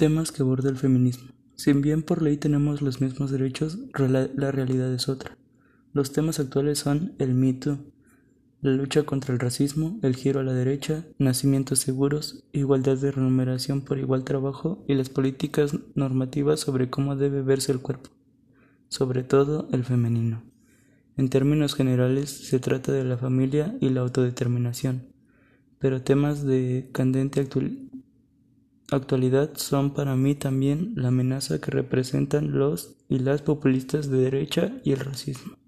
Temas que aborda el feminismo. Si bien por ley tenemos los mismos derechos, la realidad es otra. Los temas actuales son el mito, la lucha contra el racismo, el giro a la derecha, nacimientos seguros, igualdad de remuneración por igual trabajo y las políticas normativas sobre cómo debe verse el cuerpo, sobre todo el femenino. En términos generales se trata de la familia y la autodeterminación, pero temas de candente actualidad son para mí también la amenaza que representan los y las populistas de derecha y el racismo.